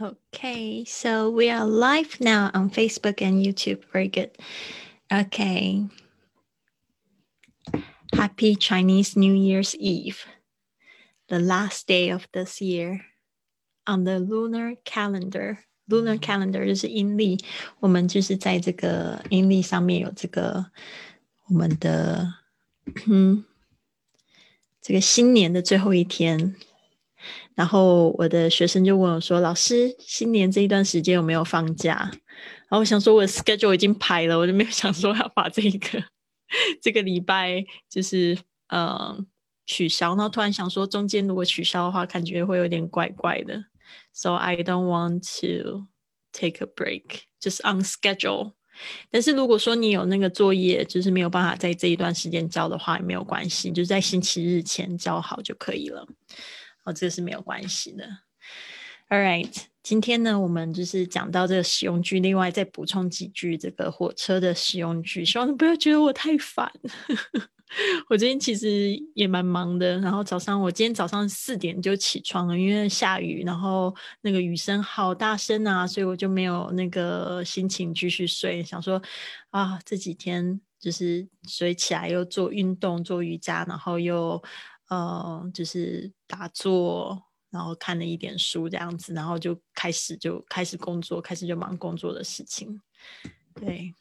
Okay, so we are live now on Facebook and YouTube. Very good. Okay. Happy Chinese New Year's Eve, the last day of this year on the lunar calendar. Lunar calendar 就是阴历，我们就是在这个阴历上面有这个我们的嗯这个新年的最后一天。 然后我的学生就问我说：“老师，新年这一段时间有没有放假？”然后我想说，我的 schedule 已经排了，我就没有想说要把这个这个礼拜就是呃取消。然后突然想说，中间如果取消的话，感觉会有点怪怪的。So I don't want to take a break, just on schedule. 但是如果说你有那个作业，就是没有办法在这一段时间交的话，也没有关系，就在星期日前交好就可以了。哦，这个是没有关系的。All right，今天呢，我们就是讲到这个使用句，另外再补充几句这个火车的使用句，希望你不要觉得我太烦。我今天其实也蛮忙的，然后早上我今天早上四点就起床了，因为下雨，然后那个雨声好大声啊，所以我就没有那个心情继续睡。想说啊，这几天就是睡起来又做运动、做瑜伽，然后又呃就是打坐，然后看了一点书这样子，然后就开始就开始工作，开始就忙工作的事情，对。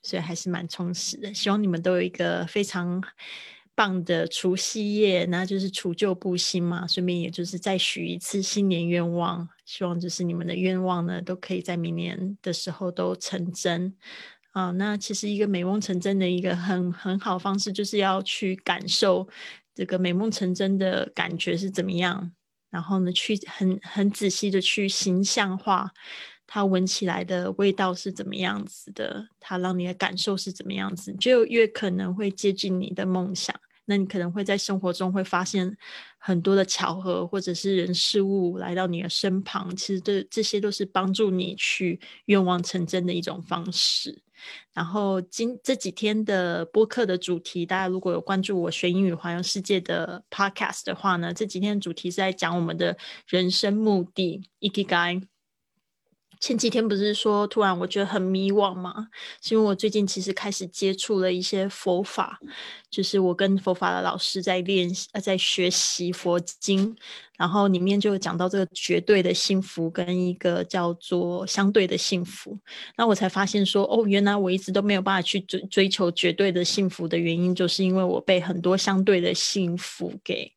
所以还是蛮充实的，希望你们都有一个非常棒的除夕夜，那就是除旧布新嘛，顺便也就是再许一次新年愿望，希望就是你们的愿望呢都可以在明年的时候都成真啊。那其实一个美梦成真的一个很很好方式，就是要去感受这个美梦成真的感觉是怎么样，然后呢去很很仔细的去形象化。它闻起来的味道是怎么样子的？它让你的感受是怎么样子？就越可能会接近你的梦想。那你可能会在生活中会发现很多的巧合，或者是人事物来到你的身旁。其实这这些都是帮助你去愿望成真的一种方式。然后今这几天的播客的主题，大家如果有关注我学英语环游世界的 podcast 的话呢，这几天的主题是在讲我们的人生目的 ikigai。前几天不是说突然我觉得很迷惘吗？是因为我最近其实开始接触了一些佛法，就是我跟佛法的老师在练习呃在学习佛经，然后里面就讲到这个绝对的幸福跟一个叫做相对的幸福，那我才发现说哦，原来我一直都没有办法去追追求绝对的幸福的原因，就是因为我被很多相对的幸福给。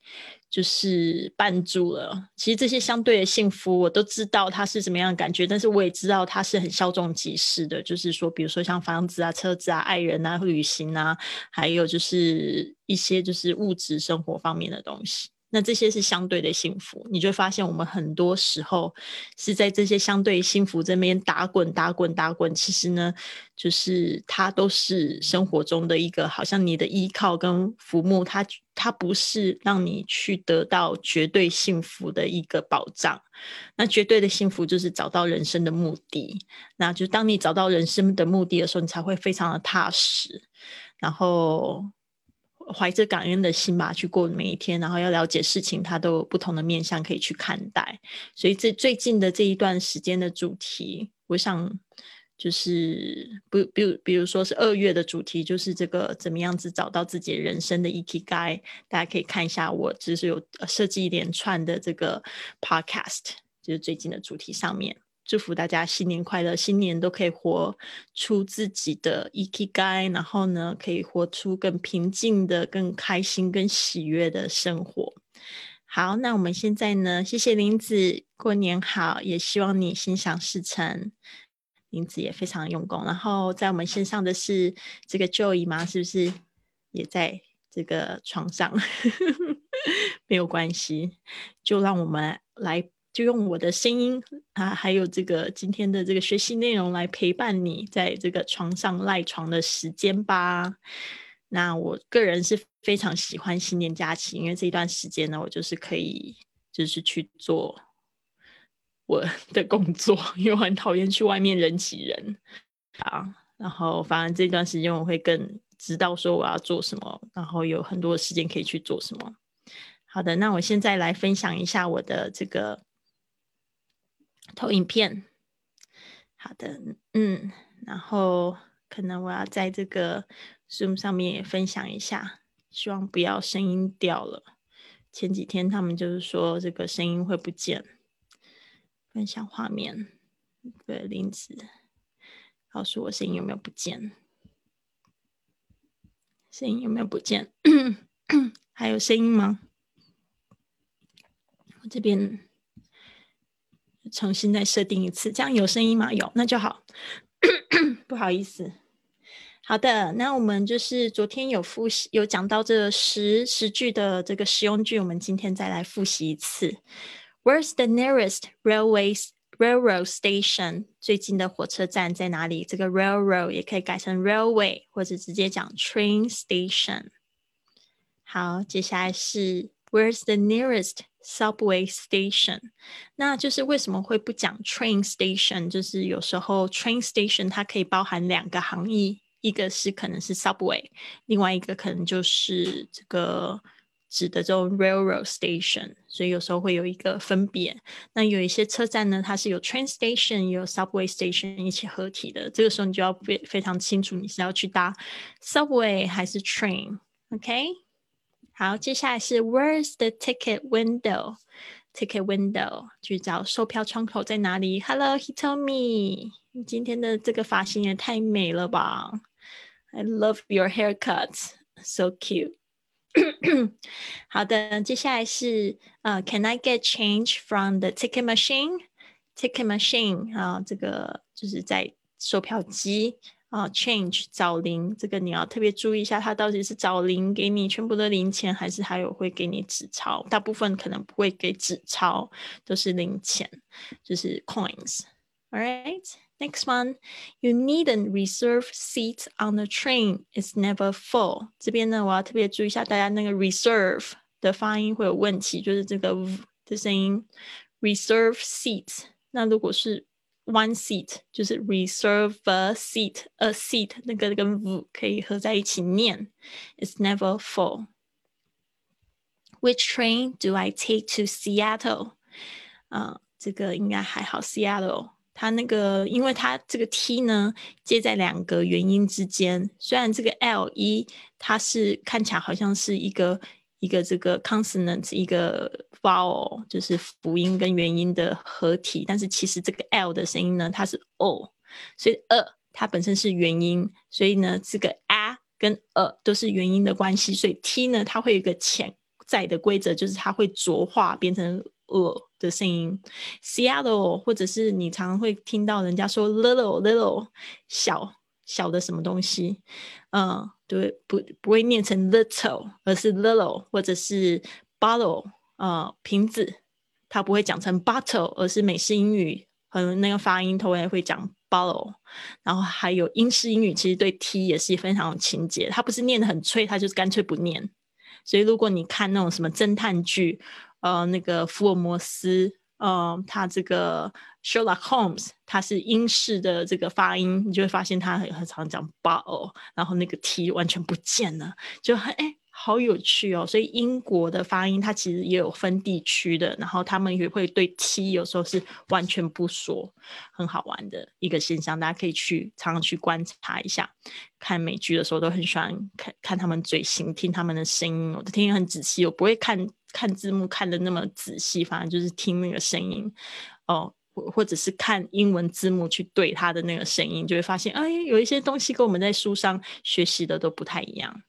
就是绊住了。其实这些相对的幸福，我都知道它是怎么样的感觉，但是我也知道它是很稍纵即逝的。就是说，比如说像房子啊、车子啊、爱人啊、旅行啊，还有就是一些就是物质生活方面的东西。那这些是相对的幸福，你就发现我们很多时候是在这些相对幸福这边打滚、打滚、打滚。其实呢，就是它都是生活中的一个，好像你的依靠跟浮木，它它不是让你去得到绝对幸福的一个保障。那绝对的幸福就是找到人生的目的。那就当你找到人生的目的的时候，你才会非常的踏实，然后。怀着感恩的心吧去过每一天，然后要了解事情，它都有不同的面向可以去看待。所以这最近的这一段时间的主题，我想就是不，比如比如说是二月的主题，就是这个怎么样子找到自己人生的 EKG，大家可以看一下，我就是有设计一连串的这个 Podcast，就是最近的主题上面。祝福大家新年快乐，新年都可以活出自己的 EKG，然后呢，可以活出更平静的、更开心、更喜悦的生活。好，那我们现在呢，谢谢林子，过年好，也希望你心想事成。林子也非常用功，然后在我们线上的是这个 Joy 吗？是不是也在这个床上？没有关系，就让我们来。就用我的声音啊，还有这个今天的这个学习内容来陪伴你在这个床上赖床的时间吧。那我个人是非常喜欢新年假期，因为这一段时间呢，我就是可以就是去做我的工作，因为很讨厌去外面人挤人啊。然后反而这段时间我会更知道说我要做什么，然后有很多时间可以去做什么。好的，那我现在来分享一下我的这个。投影片。好的，嗯，然后可能我要在这个 Zoom 上面也分享一下，希望不要声音掉了。前几天他们就是说这个声音会不见。分享画面，对林子，告诉我声音有没有不见？声音有没有不见？还有声音吗？我这边重新再设定一次，这样有声音吗？有，那就好。不好意思。好的，那我们就是昨天有复习，有讲到这十十句的这个实用句，我们今天再来复习一次。Where's the nearest railways railroad station？最近的火车站在哪里？这个 railroad 也可以改成 railway，或者直接讲 train station。好，接下来是 Where's the nearest subway station？那就是为什么会不讲 train station？就是有时候 train station 它可以包含两个含义，一个是可能是 subway，另外一个可能就是这个指的这种 railroad station。所以有时候会有一个分别。那有一些车站呢，它是有 train station 有 subway station 一起合体的。这个时候你就要非非常清楚，你是要去搭 subway 还是 train。OK。好，接下来是 Where's the ticket window？Ticket window 去找售票窗口在哪里？Hello，Hitomi，你今天的这个发型也太美了吧！I love your haircut，so cute。好的，接下来是呃，Can I get change from the ticket machine？Ticket machine 啊，这个就是在售票机。 啊，change 找零，这个你要特别注意一下，它到底是找零给你全部的零钱，还是还有会给你纸钞？大部分可能不会给纸钞，都是零钱，就是 coins。All right, next one, you needn't reserve seats on the train. It's never full. 这边呢，我要特别注意一下，大家那个 reserve 的发音会有问题，就是这个 v 的声音，reserve seats。那如果是 One seat 就是 reserve a seat a seat 那个跟 v 可以合在一起念，It's never full. Which train do I take to Seattle？啊，这个应该还好。Seattle 它那个，因为它这个 T 呢接在两个元音之间，虽然这个 L 一它是看起来好像是一个。 一个这个 consonant，一个 vowel，就是辅音跟元音的合体。但是其实这个 l 的声音呢，它是 o，所以 a 它本身是元音，所以呢这个 a 跟 a 都是元音的关系。所以 t 呢，它会有一个潜在的规则，就是它会浊化变成 a 的声音。Seattle，或者是你常常会听到人家说 little little 小小的什么东西，嗯。对，不不会念成 little，而是 little，或者是 bottle，呃，瓶子，它不会讲成 bottle，而是美式英语和那个发音都会会讲 bottle。然后还有英式英语，其实对 t 也是非常有情节，它不是念的很脆，它就是干脆不念。所以如果你看那种什么侦探剧，呃，那个福尔摩斯。呃，他这个 Sherlock Holmes，他是英式的这个发音，你就会发现他很很常讲 b o l 然后那个 t 完全不见了，就很哎，好有趣哦。所以英国的发音它其实也有分地区的，然后他们也会对 t 有时候是完全不说，很好玩的一个现象，大家可以去常常去观察一下。看美剧的时候都很喜欢看看他们嘴型，听他们的声音，我都听很仔细，我不会看。看字幕看的那么仔细，反正就是听那个声音哦，或或者是看英文字幕去对他的那个声音，就会发现，哎，有一些东西跟我们在书上学习的都不太一样。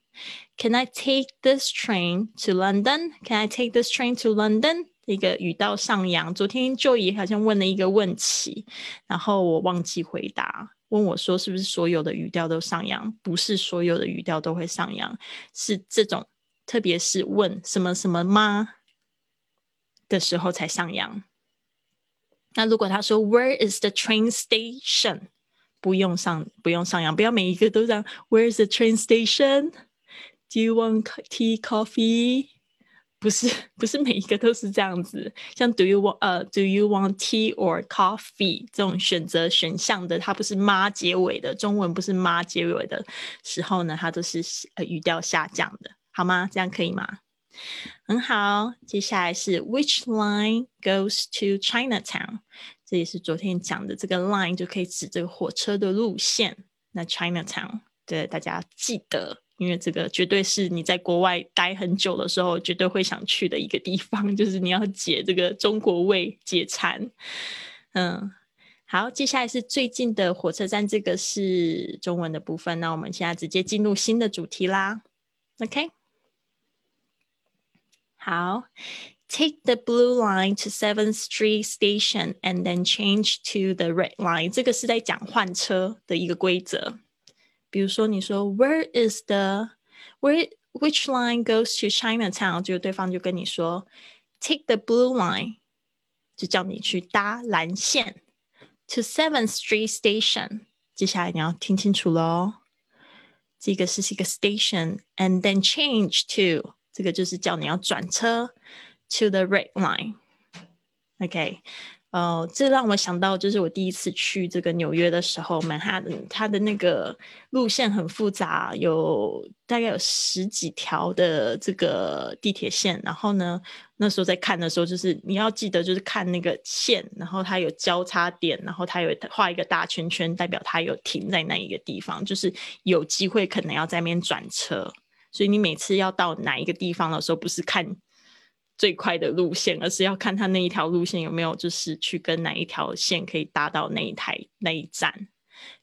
Can I take this train to London? Can I take this train to London? 一个语调上扬。昨天 Joey 好像问了一个问题，然后我忘记回答，问我说是不是所有的语调都上扬？不是所有的语调都会上扬，是这种。特别是问什么什么吗的时候才上扬。那如果他说 Where is the train station？不用上不用上扬，不要每一个都这样。Where is the train station？Do you want tea, coffee？不是不是每一个都是这样子。像 Do you want 呃 Do you want tea or coffee？这种选择选项的，它不是妈结尾的，中文不是妈结尾的时候呢，它都是呃语调下降的。好吗？这样可以吗？很好。接下来是 Which line goes to Chinatown？这也是昨天讲的这个 line 就可以指这个火车的路线。那 Chinatown，对大家记得，因为这个绝对是你在国外待很久的时候绝对会想去的一个地方，就是你要解这个中国味解馋。嗯，好，接下来是最近的火车站，这个是中文的部分。那我们现在直接进入新的主题啦。OK，好。Take the blue line to Seventh Street Station and then change to the red line。这个是在讲换车的一个规则。比如说，你说 Where is the where which line goes to Chinatown？就对方就跟你说 Take the blue line，就叫你去搭蓝线 to Seventh Street Station。接下来你要听清楚喽。这个是一个 station，and then change to， 这个就是叫你要转车。To the red line, OK，呃，这让我想到，就是我第一次去这个纽约的时候，曼哈顿它的那个路线很复杂，有大概有十几条的这个地铁线。然后呢，那时候在看的时候，就是你要记得，就是看那个线，然后它有交叉点，然后它有画一个大圈圈，代表它有停在那一个地方，就是有机会可能要在那边转车。所以你每次要到哪一个地方的时候，不是看。最快的路线，而是要看它那一条路线有没有，就是去跟哪一条线可以搭到那一台那一站。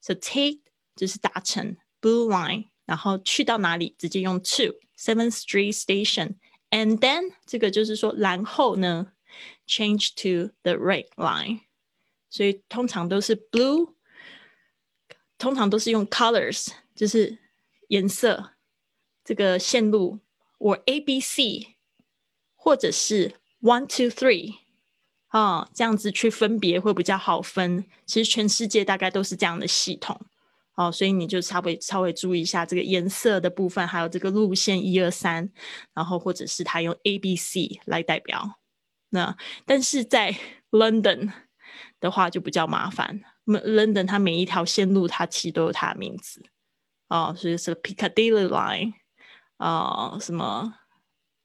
So take 就是搭乘 Blue Line，然后去到哪里直接用 to Seventh Street Station，and then 这个就是说，然后呢 change to the Red Line。所以通常都是 Blue，通常都是用 Colors，就是颜色这个线路我 A B C。或者是 one two three 啊，这样子去分别会比较好分。其实全世界大概都是这样的系统哦，所以你就稍微稍微注意一下这个颜色的部分，还有这个路线一二三，然后或者是它用 A B C 来代表。那但是在 London 的话就比较麻烦，London 它每一条线路它其实都有它的名字哦，所以是 Piccadilly Line 啊，什么？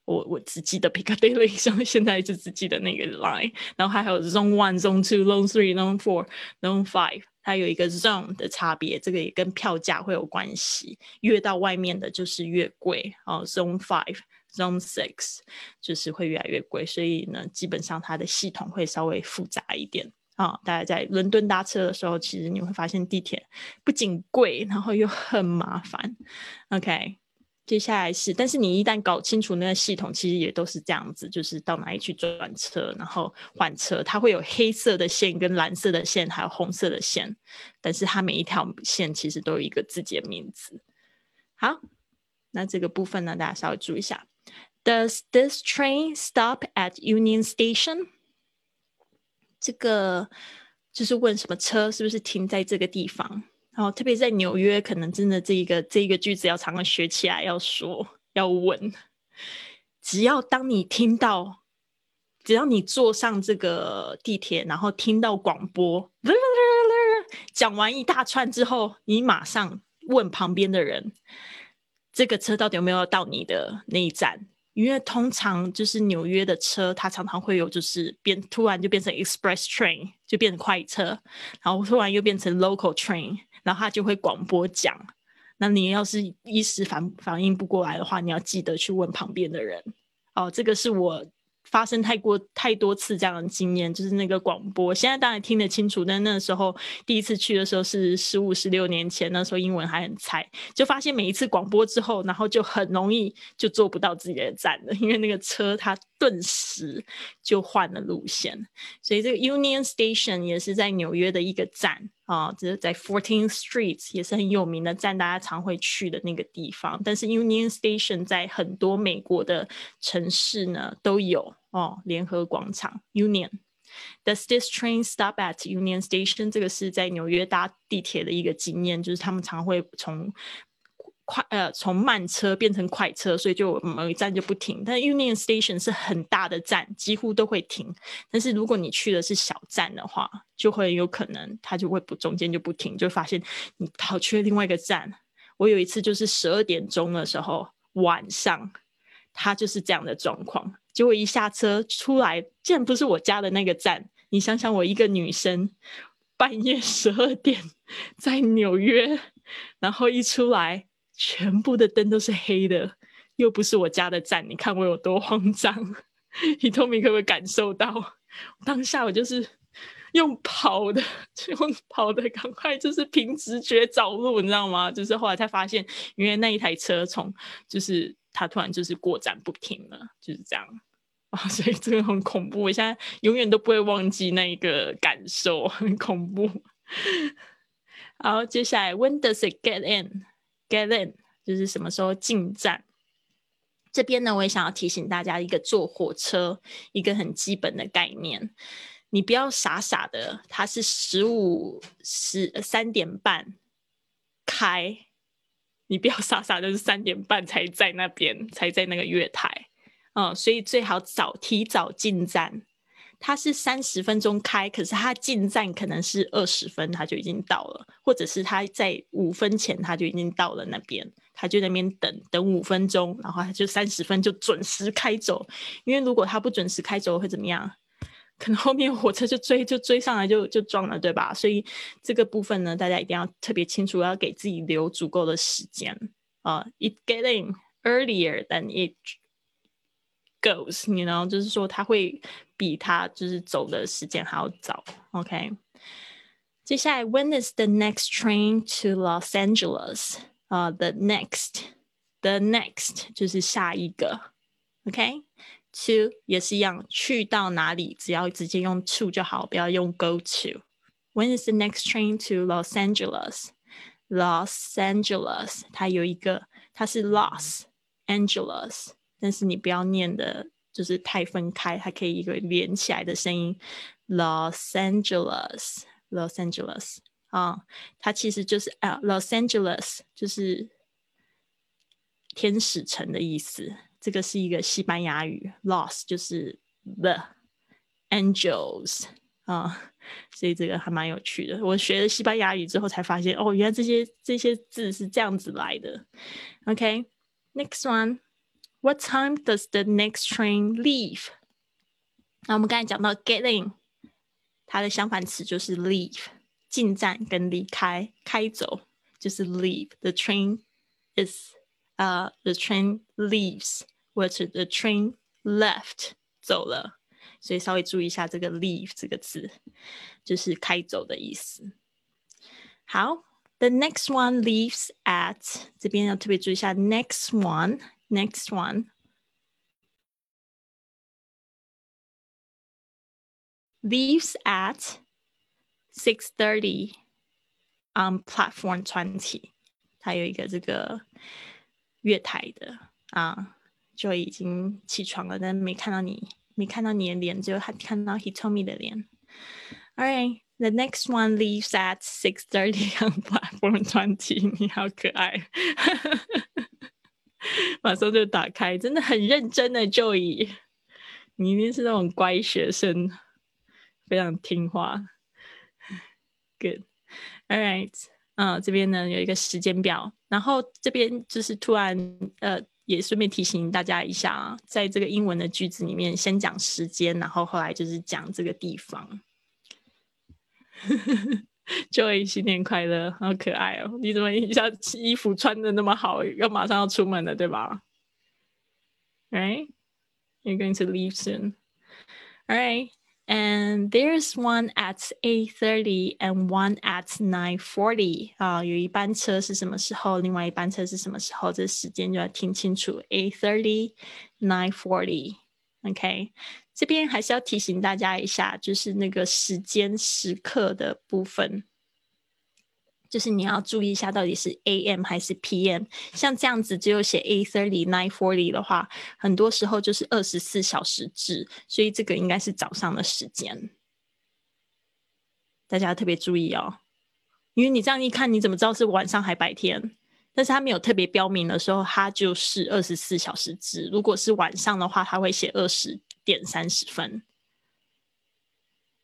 我我只记得 Piccadilly，像现在就只记得那个 line，然后还有 Zone One、Zone Two、Zone Three、Zone Four、Zone Five，它有一个 zone 的差别，这个也跟票价会有关系，越到外面的就是越贵哦。Zone Five、Zone Six 就是会越来越贵，所以呢，基本上它的系统会稍微复杂一点啊。大家在伦敦搭车的时候，其实你会发现地铁不仅贵，然后又很麻烦。OK。接下来是，但是你一旦搞清楚那个系统，其实也都是这样子，就是到哪里去转车，然后换车，它会有黑色的线、跟蓝色的线，还有红色的线，但是它每一条线其实都有一个自己的名字。好，那这个部分呢，大家稍微注意一下。Does this train stop at Union Station？这个就是问什么车是不是停在这个地方？然后特别在纽约，可能真的这一个这一个句子要常常学起来，要说要问。只要当你听到，只要你坐上这个地铁，然后听到广播，讲完一大串之后，你马上问旁边的人，这个车到底有没有到你的那一站？因为通常就是纽约的车，它常常会有就是变突然就变成 express train，就变成快车，然后突然又变成 local train。然后它就会广播讲，那你要是一时反反应不过来的话，你要记得去问旁边的人。哦，这个是我。发生太过太多次这样的经验，就是那个广播。现在当然听得清楚，但那时候第一次去的时候是十五、十六年前，那时候英文还很菜，就发现每一次广播之后，然后就很容易就坐不到自己的站了，因为那个车它顿时就换了路线。所以这个 Union Station 也是在纽约的一个站啊，这是在 Fourteenth Street 也是很有名的站，大家常会去的那个地方。但是 Union Station 在很多美国的城市呢都有。哦，联合广场 Union。Does this train stop at Union Station？这个是在纽约搭地铁的一个经验，就是他们常会从快呃从慢车变成快车，所以就某一站就不停。但 Union Station 是很大的站，几乎都会停。但是如果你去的是小站的话，就会有可能它就会不中间就不停，就发现你跑去另外一个站。我有一次就是十二点钟的时候晚上，它就是这样的状况。结果一下车出来，竟然不是我家的那个站，你想想，我一个女生，半夜十二点在纽约，然后一出来，全部的灯都是黑的，又不是我家的站，你看我有多慌张。你透明可不可以感受到？当下我就是用跑的，用跑的，赶快就是凭直觉找路，你知道吗？就是后来才发现，因为那一台车从就是它突然就是过站不停了，就是这样。所以这个很恐怖，我现在永远都不会忘记那一个感受，很恐怖。好，接下来，When does it get in？Get in 就是什么时候进站？这边呢，我也想要提醒大家一个坐火车一个很基本的概念，你不要傻傻的，它是十五十三点半开，你不要傻傻的是三点半才在那边，才在那个月台。嗯，所以最好早提早进站。它是三十分钟开，可是它进站可能是二十分，它就已经到了，或者是他在五分前他就已经到了那边，他就在那边等等五分钟，然后他就三十分就准时开走。因为如果他不准时开走会怎么样？可能后面火车就追就追上来就就撞了，对吧？所以这个部分呢，大家一定要特别清楚，要给自己留足够的时间啊。It getting earlier than it. goes，你 know，就是说他会比他就是走的时间还要早。OK，接下来，When is the next train to Los Angeles？啊、uh,，the next，the next 就是下一个。OK，to 也是一样，去到哪里只要直接用 to 就好，不要用 go to。When is the next train to Los Angeles？Los Angeles，它有一个，它是 Los Angeles。 但是你不要念的，就是太分开，它可以一个连起来的声音。Los Angeles，Los Angeles 啊，它其实就是啊，Los Angeles 就是天使城的意思。这个是一个西班牙语，Los 就是 the angels 啊，所以这个还蛮有趣的。我学了西班牙语之后才发现，哦，原来这些这些字是这样子来的。OK，next one。What time does the next train leave？那我们刚才讲到 get in，它的相反词就是 leave，进站跟离开、开走就是 leave。The train is 呃、uh,，the train leaves，或者 the train left 走了，所以稍微注意一下这个 leave 这个字，就是开走的意思。好，the next one leaves at 这边要特别注意一下 next one。 Next one. Leaves at 6:30 on platform 20. 它有一个这个月台的啊，就已经起床了，但没看到你，没看到你的脸，只有看到 he told me 的脸。All right, the next one leaves at 6:30 on platform 20. 你好可爱。 马上就打开，真的很认真的 Joey，你一定是那种乖学生，非常听话。Good，all right，嗯，这边呢有一个时间表，然后这边就是突然呃，也顺便提醒大家一下啊，在这个英文的句子里面，先讲时间，然后后来就是讲这个地方。Joy，新年快乐，好可爱哦！你怎么一下衣服穿的那么好，要马上要出门了，对吧？Right? You're going to leave soon. All right. And there's one at eight thirty and one at nine forty. 啊，有一班车是什么时候？另外一班车是什么时候？这时间就要听清楚。Eight thirty, nine forty. OK， 这边还是要提醒大家一下，就是那个时间时刻的部分，就是你要注意一下，到底是 AM 还是 PM。像这样子只有写 A thirty nine forty 的话，很多时候就是二十四小时制，所以这个应该是早上的时间，大家要特别注意哦。因为你这样一看，你怎么知道是晚上还白天？但是它没有特别标明的时候，它就是二十四小时制。如果是晚上的话，它会写二十点三十分。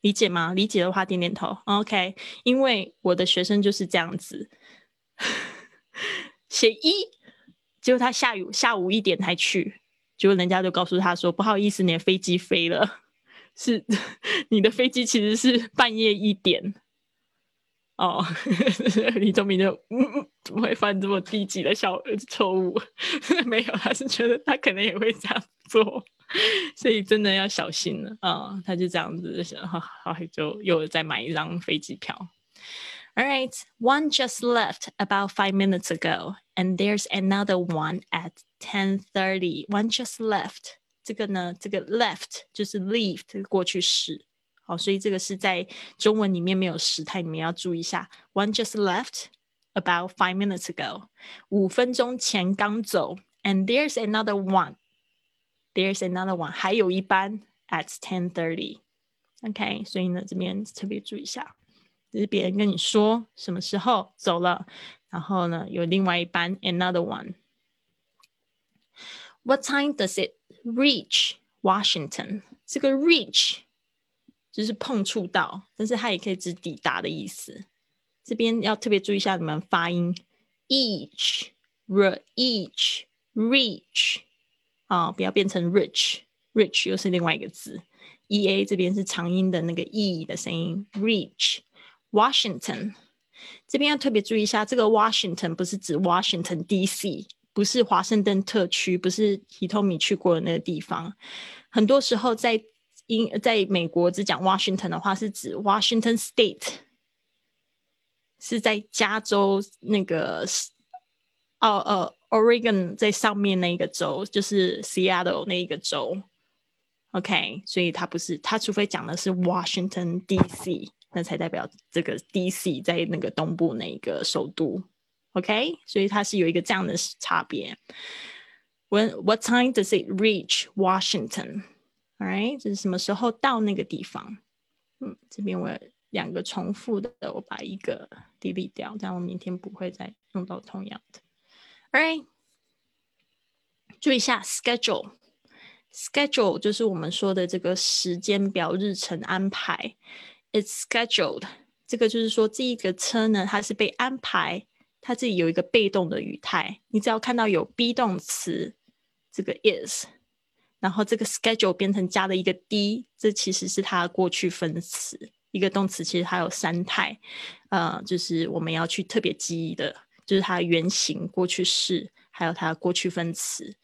理解吗？理解的话点点头。OK，因为我的学生就是这样子，写一，结果他下雨下午一点才去，结果人家就告诉他说：“不好意思，你的飞机飞了。”是 你的飞机其实是半夜一点。哦，李宗明就嗯，怎么会犯这么低级的小错误？没有，他是觉得他可能也会这样做，所以真的要小心了啊！他就这样子想，好，好，就又再买一张飞机票。All right, one just left about five minutes ago, and there's another one at ten thirty. One just left. 这个呢，这个 left 就是 leave 这个过去式。 好，所以这个是在中文里面没有时态，你们要注意一下。One just left about five minutes ago，五分钟前刚走。And there's another one. There's another one，还有一班 at ten thirty。OK，所以呢这边特别注意一下，就是别人跟你说什么时候走了，然后呢有另外一班 another one。What time does it reach Washington？这个 reach 就是碰触到，但是它也可以指抵达的意思。这边要特别注意一下你们发音，each、re、each、reach 啊，不要变成 rich，rich 又是另外一个字。e a 这边是长音的那个 e 的声音，reach。Washington 这边要特别注意一下，这个 Washington 不是指 Washington D.C.，不是华盛顿特区，不是 Hitomi 去过的那个地方。很多时候在因在美国只讲 Washington 的话，是指 Washington State，是在加州那个哦呃 Oregon 在上面那一个州，就是 Seattle 那一个州。OK，所以它不是，它除非讲的是 Washington D.C.，那才代表这个 D.C. 在那个东部那一个首都。OK，所以它是有一个这样的差别。When what time does it reach Washington? Right，这是什么时候到那个地方？嗯，这边我有两个重复的，我把一个 delete 掉，这样我明天不会再用到同样的。Alright，注意一下 schedule，schedule 就是我们说的这个时间表、日程安排。It's scheduled，这个就是说这一个车呢，它是被安排，它自己有一个被动的语态。你只要看到有 be 动词，这个 is。然后这个 schedule 变成加了一个 d，这其实是它的过去分词。一个动词其实它有三态，呃，就是我们要去特别记忆的，就是它原型、过去式，还有它的过去分词。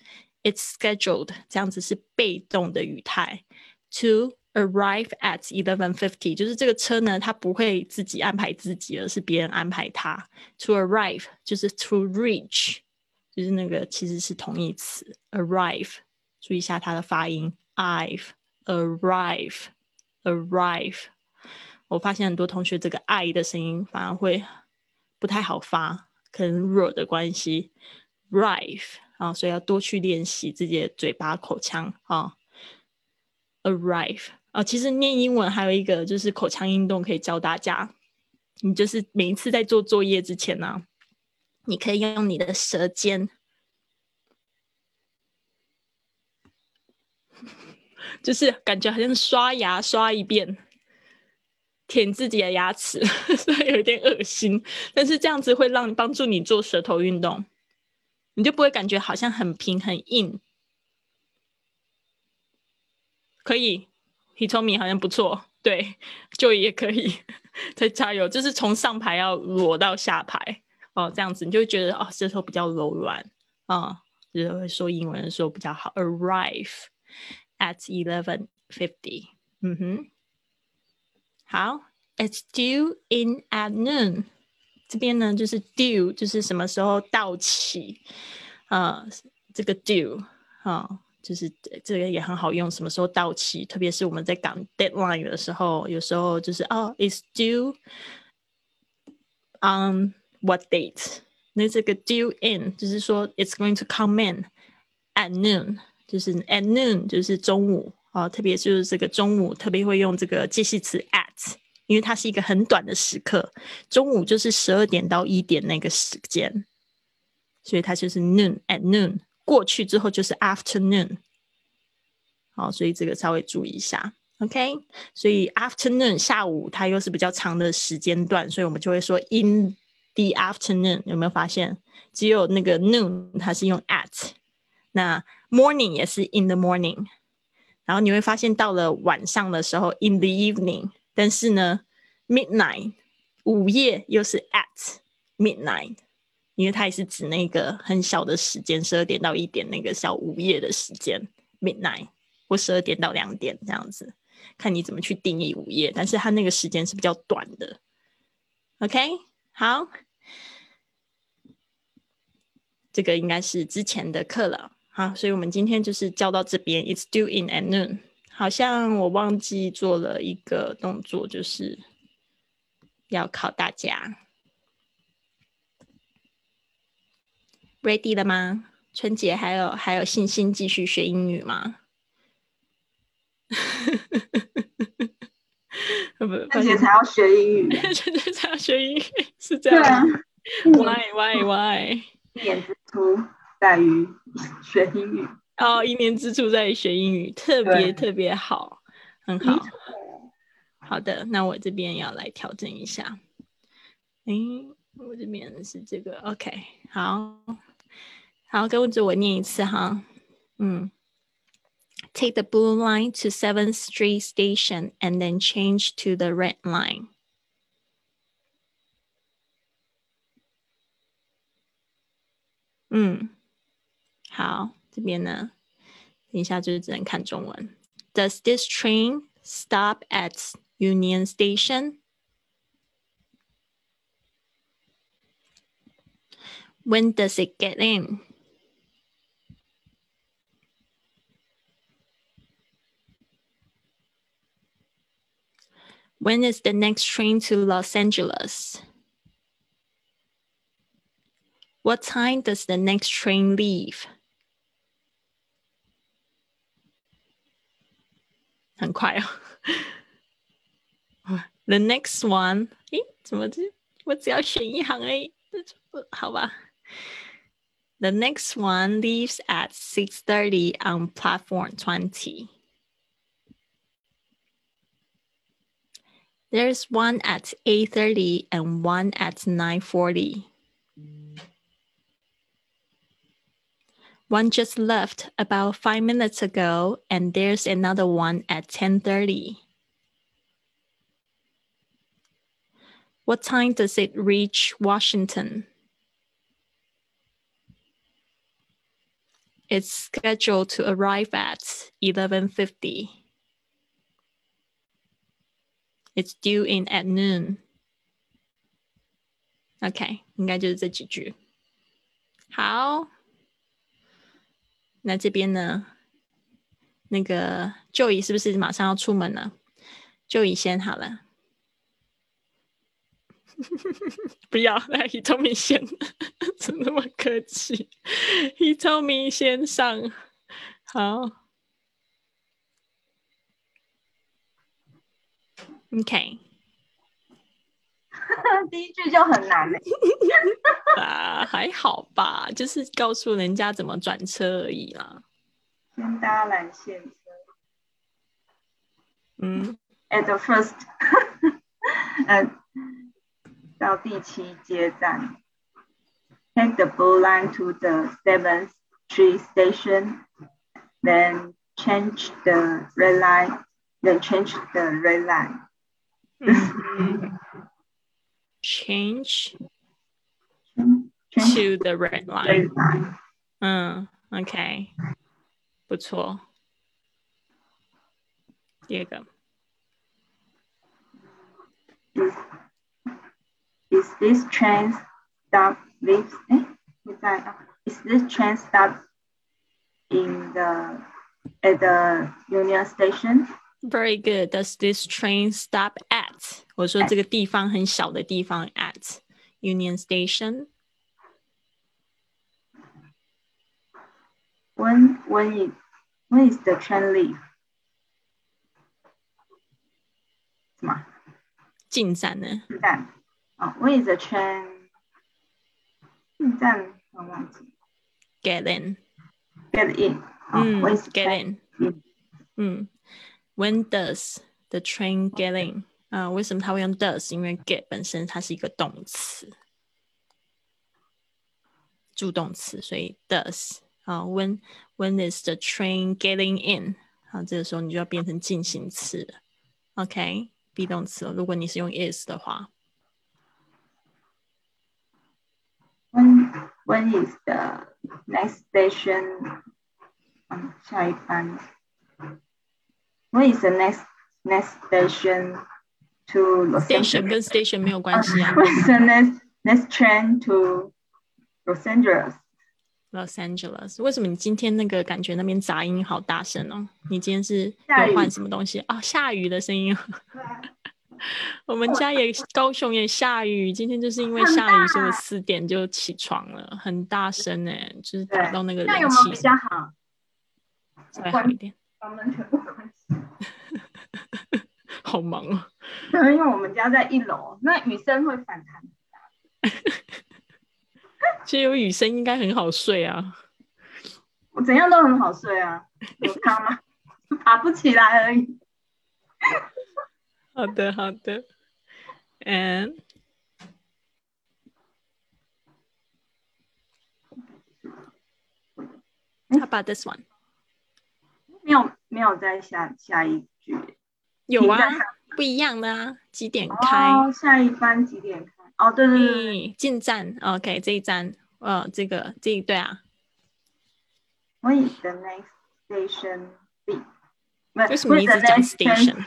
It's scheduled 这样子是被动的语态。To arrive at eleven fifty，就是这个车呢，它不会自己安排自己，而是别人安排它。To arrive 就是 to reach，就是那个其实是同义词 arrive。注意一下它的发音，I've arrive arrive。我发现很多同学这个 I 的声音反而会不太好发，可能弱的关系。Arrive 啊，所以要多去练习自己的嘴巴口腔啊。Arrive 啊，其实念英文还有一个就是口腔运动可以教大家。你就是每一次在做作业之前呢，你可以用你的舌尖。就是感觉好像刷牙刷一遍，舔自己的牙齿，虽然有点恶心。但是这样子会让帮助你做舌头运动，你就不会感觉好像很平很硬。可以，Hitomi 好像不错，对，就也可以再加油。就是从上排要裸到下排哦，这样子你就会觉得哦，舌头比较柔软啊，就是说英文的时候比较好。Arrive。at eleven fifty。嗯哼，好，It's due in at noon。这边呢就是 due，就是什么时候到期啊？这个 due 啊，就是这个也很好用，什么时候到期？特别是我们在赶 deadline 的时候，有时候就是哦，It's due on what date？那这个 due in 就是说 It's going to come in at noon。 就是 at noon，就是中午啊，特别就是这个中午，特别会用这个介系词 at，因为它是一个很短的时刻，中午就是十二点到一点那个时间，所以它就是 noon at noon，过去之后就是 afternoon，好，所以这个稍微注意一下，OK，所以 afternoon 下午它又是比较长的时间段，所以我们就会说 in the afternoon，有没有发现？只有那个 noon 它是用 at，那 Morning 也是 in the morning，然后你会发现到了晚上的时候，in the evening，但是呢，midnight 午夜又是 at midnight，因为它也是指那个很小的时间，十二点到一点那个小午夜的时间，midnight 或十二点到两点这样子，看你怎么去定义午夜，但是它那个时间是比较短的。OK，好，这个应该是之前的课了。好，所以我们今天就是教到这边。It's due in at noon。好像我忘记做了一个动作，就是要考大家。Ready 了吗？春节还有还有信心继续学英语吗？不，春节才要学英语，春节才要学英语，是这样。Why why why？一年之初。在于学英语哦，一年之初在于学英语，特别特别好，很好。好的，那我这边要来调整一下。哎，我这边是这个，OK，好，好，跟着我念一次哈。嗯，Take the blue line to Seventh Street Station and then change to the red line。嗯。好，这边呢，等一下就是只能看中文。Does this train stop at Union Station? When does it get in? When is the next train to Los Angeles? What time does the next train leave? 很快哦。The next one，诶，怎么这我只要选一行诶，好吧。The next one leaves at 6:30 on platform 20. There's one at 8:30 and one at 9:40. One just left about five minutes ago, and there's another one at 10:30. What time does it reach Washington? It's scheduled to arrive at 11:50. It's due in at noon. OK，应该就是这几句。好。 那这边呢？那个就姨是不是马上要出门了？就姨先好了，不要来，He told me 先，怎么那么客气？He told me 先上，好，OK。第一句就很难嘞，啊，还好吧，就是告诉人家怎么转车而已啦。先搭缆线车，嗯，at the first，呃，到第七街站，take the blue line to the seventh street station，then change the red line，then change the red line。change to the red line. 嗯，OK，不错。第二个，Is is this train stop leaves? 哎，你在啊？Is this train stop in the at the Union Station? Very good. Does this train stop at? 我说这个地方很小的地方 at Union Station. When when it when is the train leave? 什么？进站呢？进站。哦，When is the train？进站我忘记。Get in. Get in. 嗯，Get in. 嗯。When does the train get in？ 啊、uh,，为什么它会用 does？因为 get 本身它是一个动词，助动词，所以 does。啊、uh,，when when is the train getting in？ 好，这个时候你就要变成进行词了，OK，be 动词了。如果你是用 is 的话，When when is the next station？嗯，下一班。When is the next next station to Los Station 跟 station 没有关系啊。What's next train to Los Angeles? Los Angeles，为什么你今天那个感觉那边杂音好大声哦？你今天是有换什么东西啊？下雨的声音。我们家也高雄也下雨，今天就是因为下雨，所以我四点就起床了，很大声哎，就是打到那个冷气。比较好，再好一点。把门全部关起。好忙哦。因为我们家在一楼，那雨声会反弹。其实有雨声应该很好睡啊。我怎样都很好睡啊，有他吗？爬不起来而已。好的，好的。And how about this one？没有，没有在下下一句。有啊，不一样的啊。几点开？下一班几点开？哦，对对对，进站。OK，这一站，呃，这个这一对啊。When is the next station？为什么一直讲 station？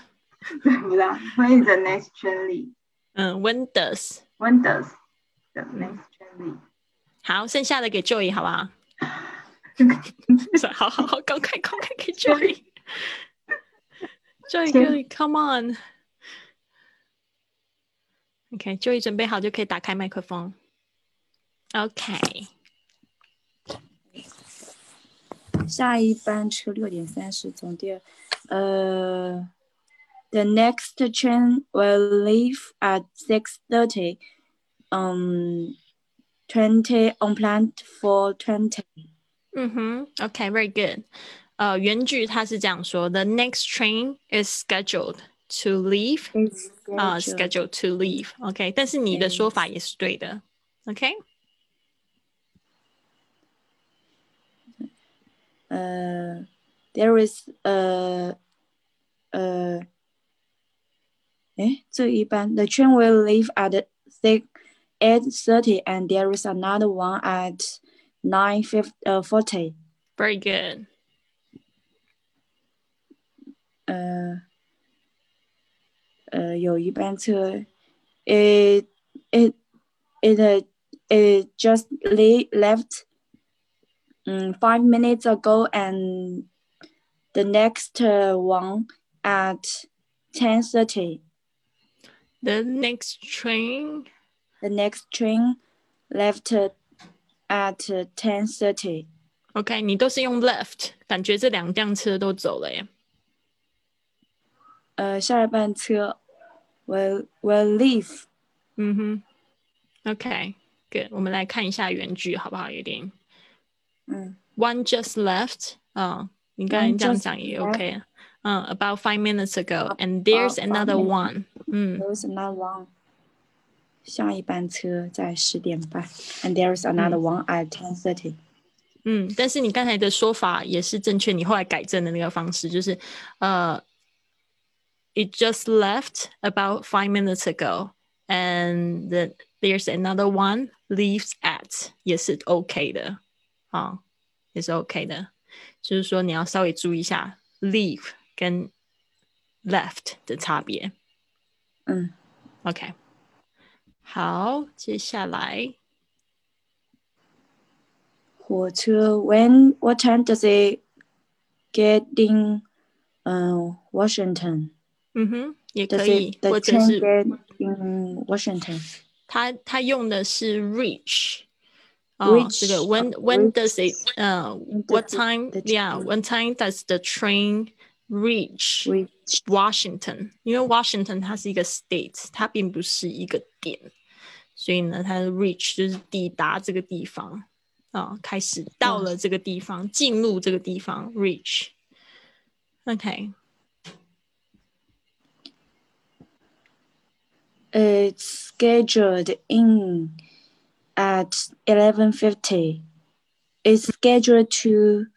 不知道。When is the next train leave？嗯，When does？When does the next train leave？好，剩下的给 Joy 好不好？好好好，赶快赶快给 Joy。Joy Joy，Come on。OK，Joy 准备好就可以打开麦克风。OK。下一班车六点三十从第二，呃，The next train will leave at six thirty. Um, twenty on plan for twenty. 嗯哼，OK，very good。呃，原句它是这样说：The next train is scheduled to leave， 啊，scheduled to leave。OK，但是你的说法也是对的。OK。呃，there is a 呃，哎，这一般，the train will leave at six eight thirty, and there is another one at nine fifty uh forty. Very good. 呃 呃，有一班车，it it it it just left um, five minutes ago, and the next one at ten thirty. The next train. The next train left at ten thirty. OK，你都是用 left，感觉这两辆车都走了耶。 呃，下一班车 will will leave。嗯哼，OK，good。我们来看一下原句好不好？有点，嗯，One just left。啊，你刚才这样讲也 OK。嗯，about five minutes ago，and there's another one。嗯，there's another one。下一班车在十点半，and there's another one at ten thirty。嗯，但是你刚才的说法也是正确，你后来改正的那个方式就是，呃。 it just left about five minutes ago, and the, there's another one leaves at 也是 OK 的啊，也是 OK 的，就是说你要稍微注意一下 leave 跟 left 的差别。嗯，OK，好，接下来火车 When what time does it get in? Uh, Washington. 嗯哼，也可以，或者是嗯，Washington，他他用的是 reach，哦，这个 when when does it，呃，what time，yeah，what time does the train reach Washington？因为 Washington 它是一个 state，它并不是一个点，所以呢，它的 reach 就是抵达这个地方啊，开始到了这个地方，进入这个地方，reach，OK。It's scheduled in at 11:50. It's scheduled to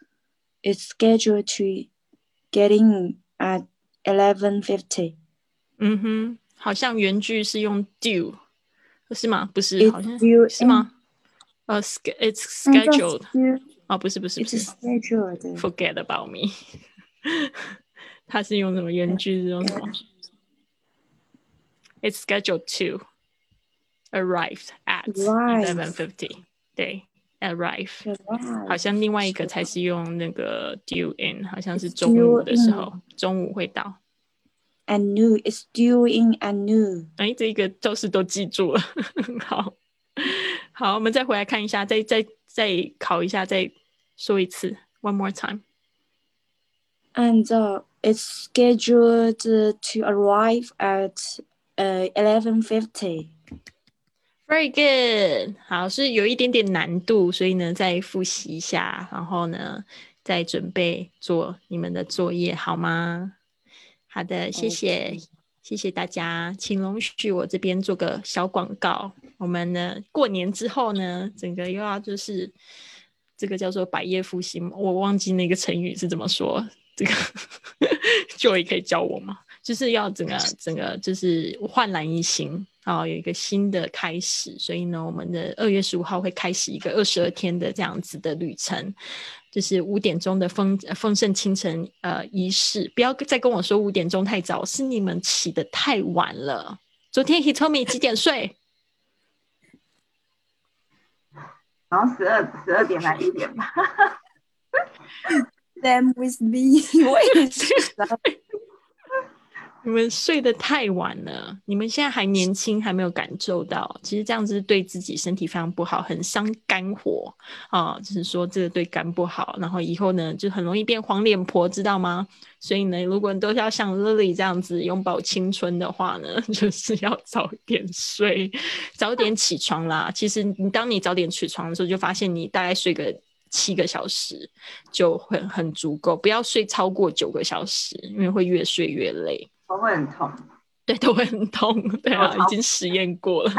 it's scheduled to getting at eleven fifty. 嗯哼，好像原句是用 due，是吗？不是， It's 好像 due 是吗？呃、s c it's 嗯 scheduled， It's 哦，不是不是不 it's 是 scheduled. ，forget about me，他是用什么原句是用什么 ？It's scheduled to arrive at Right. eleven fifty，对，arrive。好 Right. 像另外一个才是用那个 due in，好像是中午的时候，中午会到。 At noon. It's due in at noon. 哎，这个教室都记住了，好，好，我们再回来看一下，再再再考一下，再说一次，one more time。 And uh, it's scheduled to arrive at uh, eleven fifty. Very good，好，是有一点点难度，所以呢，再复习一下，然后呢，再准备做你们的作业，好吗？好的，谢谢谢谢大家，请容许我这边做个小广告。我们呢，过年之后呢，整个又要就是这个叫做百业复兴，我忘记那个成语是怎么说，这个 就也可以教我吗？就是要整个整个就是焕然一新啊，有一个新的开始。所以呢，我们的二月十五号会开始一个二十二天的这样子的旅程，就是五点钟的丰呃丰盛清晨呃仪式。不要再跟我说五点钟太早，是你们起的太晚了。昨天 Hitomi 几点睡？然后十二十二点来一点吧。Them with me. 我也是的。你们睡得太晚了，你们现在还年轻，还没有感受到，其实这样子对自己身体非常不好，很伤肝火啊。就是说这个对肝不好，然后以后呢就很容易变黄脸婆，知道吗？所以呢，如果你都要像 Lily 这样子永葆青春的话呢，就是要早点睡，早点起床啦。其实你当你早点起床的时候，就发现你大概睡个。七个小时就会很足够，不要睡超过九个小时，因为会越睡越累。头会很痛，对，都会很痛。对啊，哦已经实验过了。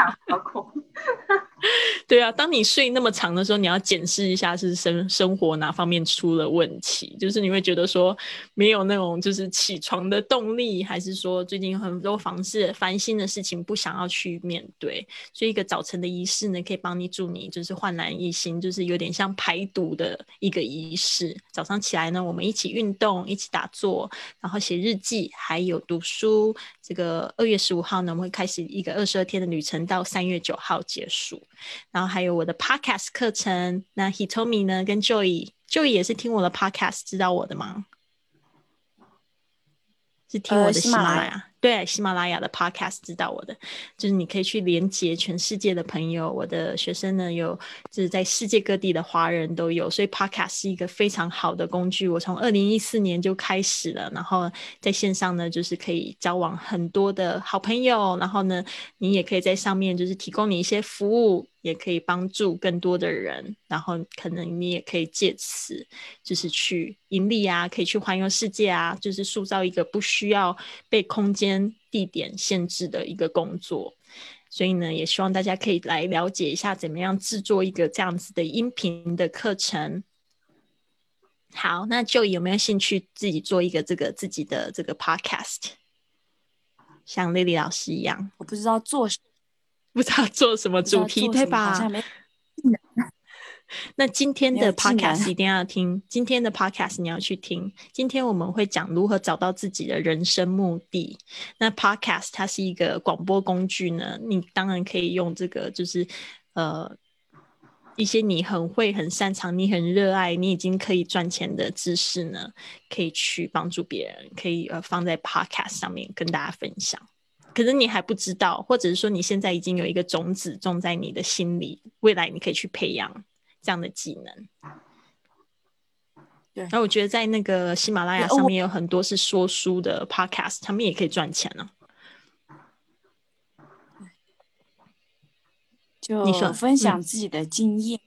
对啊，当你睡那么长的时候，你要检视一下是生生活哪方面出了问题，就是你会觉得说没有那种就是起床的动力，还是说最近很多房事烦心的事情不想要去面对。所以一个早晨的仪式呢，可以帮你助你就是焕然一新，就是有点像排毒的一个仪式。早上起来呢，我们一起运动，一起打坐，然后写日记，还有读书。这个二月十五号呢，我们会开始一个二十二天的旅程，到三月九号结束。然后还有我的 podcast 课程。那 Hitomi 呢，跟 Joy，Joy 也是听我的 podcast 知道我的吗？是听我的喜马拉雅，对，喜马拉雅的 podcast 知道我的，就是你可以去连接全世界的朋友。我的学生呢，有就是在世界各地的华人都有，所以 podcast 是一个非常好的工具。我从二零一四年就开始了，然后在线上呢，就是可以交往很多的好朋友，然后呢，你也可以在上面就是提供你一些服务，也可以帮助更多的人，然后可能你也可以借此就是去盈利啊，可以去环游世界啊，就是塑造一个不需要被空间、地点限制的一个工作。所以呢，也希望大家可以来了解一下怎么样制作一个这样子的音频的课程。好，那就有没有兴趣自己做一个这个自己的这个 podcast，像丽丽老师一样，我不知道做不知道做什么主题对吧？好像没那今天的 podcast 一定要听，今天的 podcast 你要去听。今天我们会讲如何找到自己的人生目的。那 podcast 它是一个广播工具呢，你当然可以用这个，就是呃一些你很会、很擅长、你很热爱、你已经可以赚钱的知识呢，可以去帮助别人，可以呃放在 podcast 上面跟大家分享。可是你还不知道，或者是说你现在已经有一个种子种在你的心里，未来你可以去培养这样的技能。对。然后我觉得在那个喜马拉雅上面有很多是说书的 podcast，他们也可以赚钱呢、就你说分享自己的经验。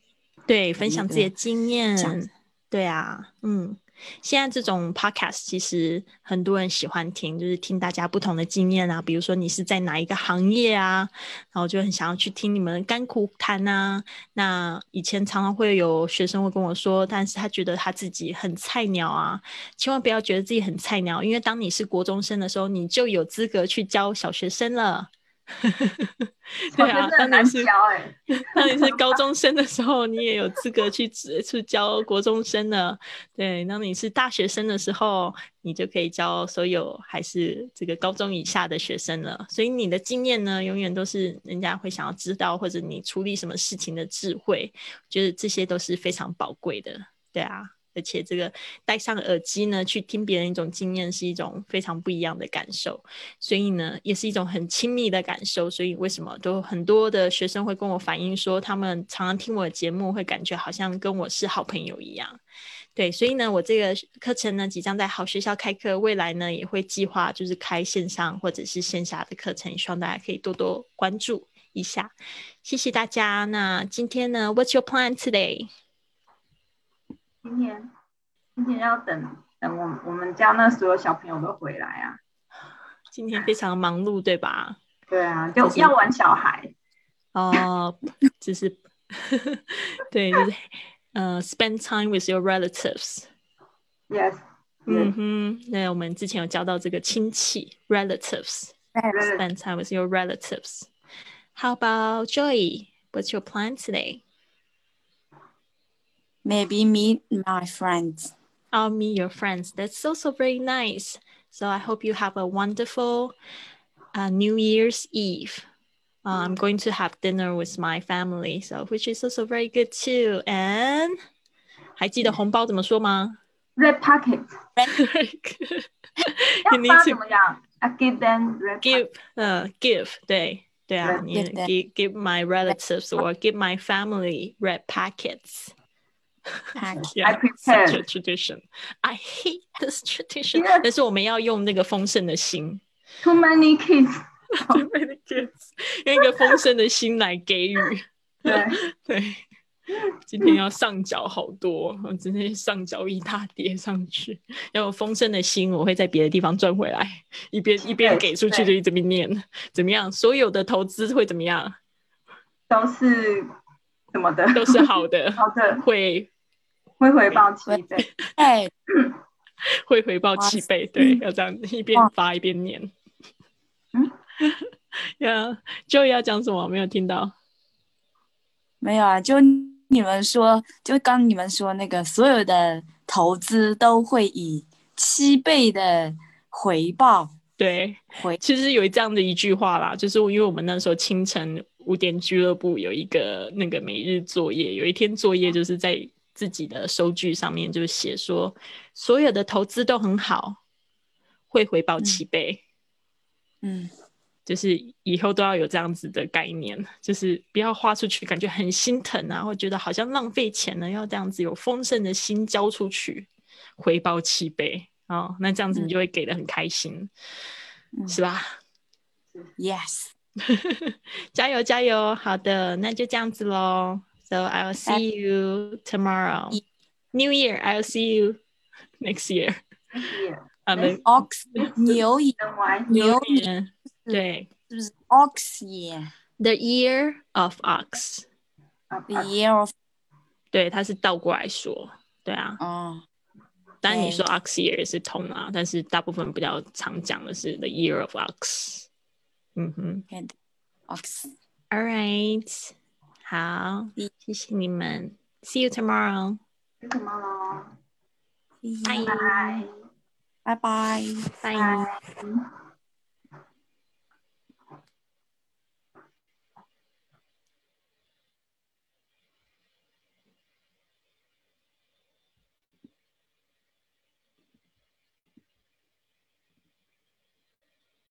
对，分享自己的经验，对啊，嗯，现在这种 podcast 其实很多人喜欢听，就是听大家不同的经验啊。比如说你是在哪一个行业啊，然后就很想要去听你们甘苦谈啊。那以前常常会有学生会跟我说，但是他觉得他自己很菜鸟啊。千万不要觉得自己很菜鸟，因为当你是国中生的时候，你就有资格去教小学生了。对啊，当你是 当你是高中生的时候，你也有资格去去教国中生呢。对，当你是大学生的时候，你就可以教所有还是这个高中以下的学生了。所以你的经验呢，永远都是人家会想要知道，或者你处理什么事情的智慧，觉得这些都是非常宝贵的。对啊。而且这个戴上耳机呢，去听别人一种经验，是一种非常不一样的感受，所以呢，也是一种很亲密的感受。所以为什么都很多的学生会跟我反映说，他们常常听我的节目，会感觉好像跟我是好朋友一样。对，所以呢，我这个课程呢，即将在好学校开课，未来呢，也会计划就是开线上或者是线下的课程，希望大家可以多多关注一下。谢谢大家。那今天呢，What's your plan today？今天，今天要等等我我们家那所有小朋友都回来啊。今天非常忙碌，对吧？对啊，就要玩小孩。哦，只是，对，就是呃，spend time with your relatives。Yes。嗯哼，那我们之前有教到这个亲戚 relatives。Spend time with your relatives. How about Joy? What's your plan today? maybe meet my friends. I'll meet your friends. That's also very nice. So I hope you have a wonderful uh, New Year's Eve. Uh, I'm going to have dinner with my family, so which is also very good too. And 还记得红包怎么说吗？Red pocket. you need to I give them red give 呃 give 对对啊，你 give give my relatives or give my family red packets. yeah, I prepared. Such a tradition. I hate this tradition. 但是我们要用那个丰盛的心。Too many kids. Too many kids. 用一个丰盛的心来给予。对 对。今天要上缴好多，我今天上缴一大叠上去。要有丰盛的心，我会在别的地方赚回来。一边一边给出去，就一直边念。怎么样？所有的投资会怎么样？都是什么的？都是好的。好的。会。会回报七倍，哎，会回报七倍，对，要这样一边发一边念。嗯，呀，就要讲什么？没有听到？没有啊，就你们说，就刚你们说那个，所有的投资都会以七倍的回报。对，回其实有这样的一句话啦，就是因为我们那时候清晨五点俱乐部有一个那个每日作业，有一天作业就是在。自己的收据上面就写说，所有的投资都很好，会回报七倍。嗯，就是以后都要有这样子的概念，就是不要花出去感觉很心疼啊，或觉得好像浪费钱呢，要这样子有丰盛的心交出去，回报七倍哦，那这样子你就会给的很开心，是吧？Yes，加油加油！好的，那就这样子喽。So I'll see you tomorrow. New Year, I'll see you next year. Um, ox 牛年牛年对，是不是 ox year? The year of ox. The year of 对，它是倒过来说，对啊。哦。当然你说 ox year 也是通啊，但是大部分比较常讲的是 the year of ox。嗯哼。Ox. All right. 好，谢谢你们，See you tomorrow。tomorrow。拜拜，拜拜，拜。